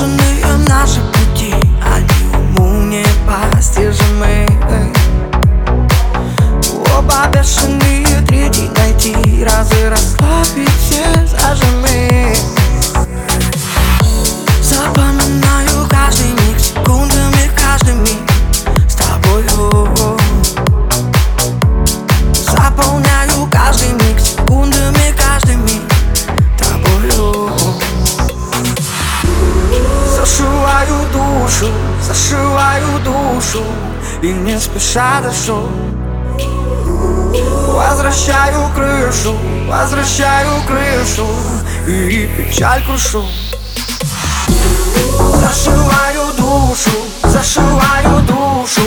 бешеные наши пути Они уму непостижимы Оба бешеные И не спеша дышу Возвращаю крышу, возвращаю крышу И печаль крушу. Зашиваю душу, зашиваю душу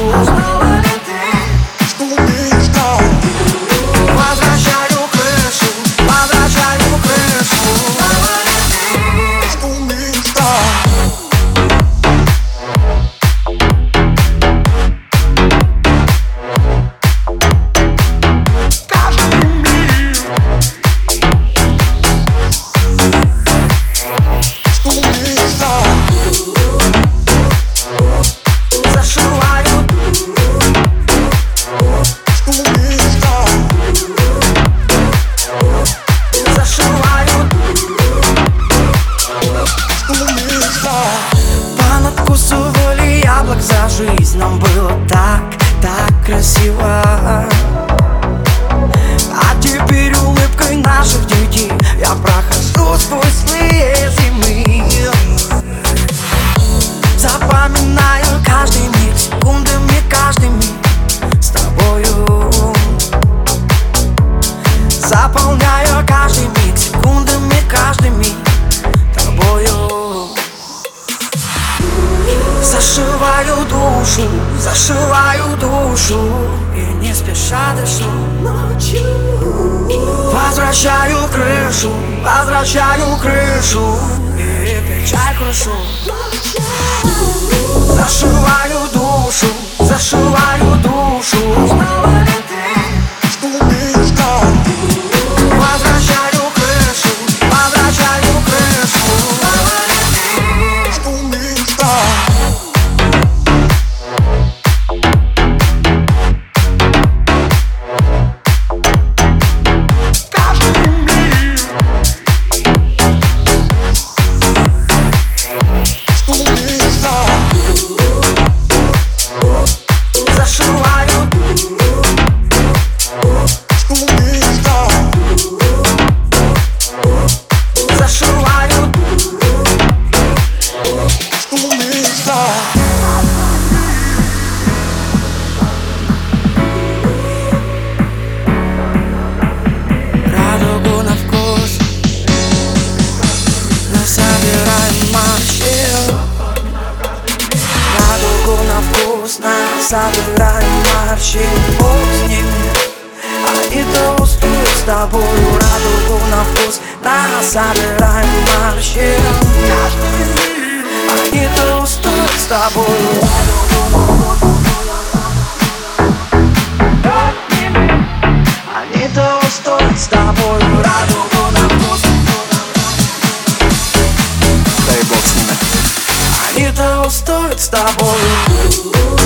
жизнь Нам было так, так красиво. А теперь улыбкой наших детей Я прохожу сквозь злые зимы. Запоминаю каждый миг Секундами каждый миг С тобою. Заполняю каждый миг Секундами каждый миг Зашиваю душу, зашиваю душу И не спеша дышу. Возвращаю крышу, возвращаю крышу И печаль крушу. Зашиваю душу, зашиваю душу собираем морщин Бог с ними Они толстуют с тобою Радугу на вкус. Мы собираем морщин Они толстуют с тобою Они толстуют с тобою Радугу на вкус. Дай бог с ними. Они толстуют с тобою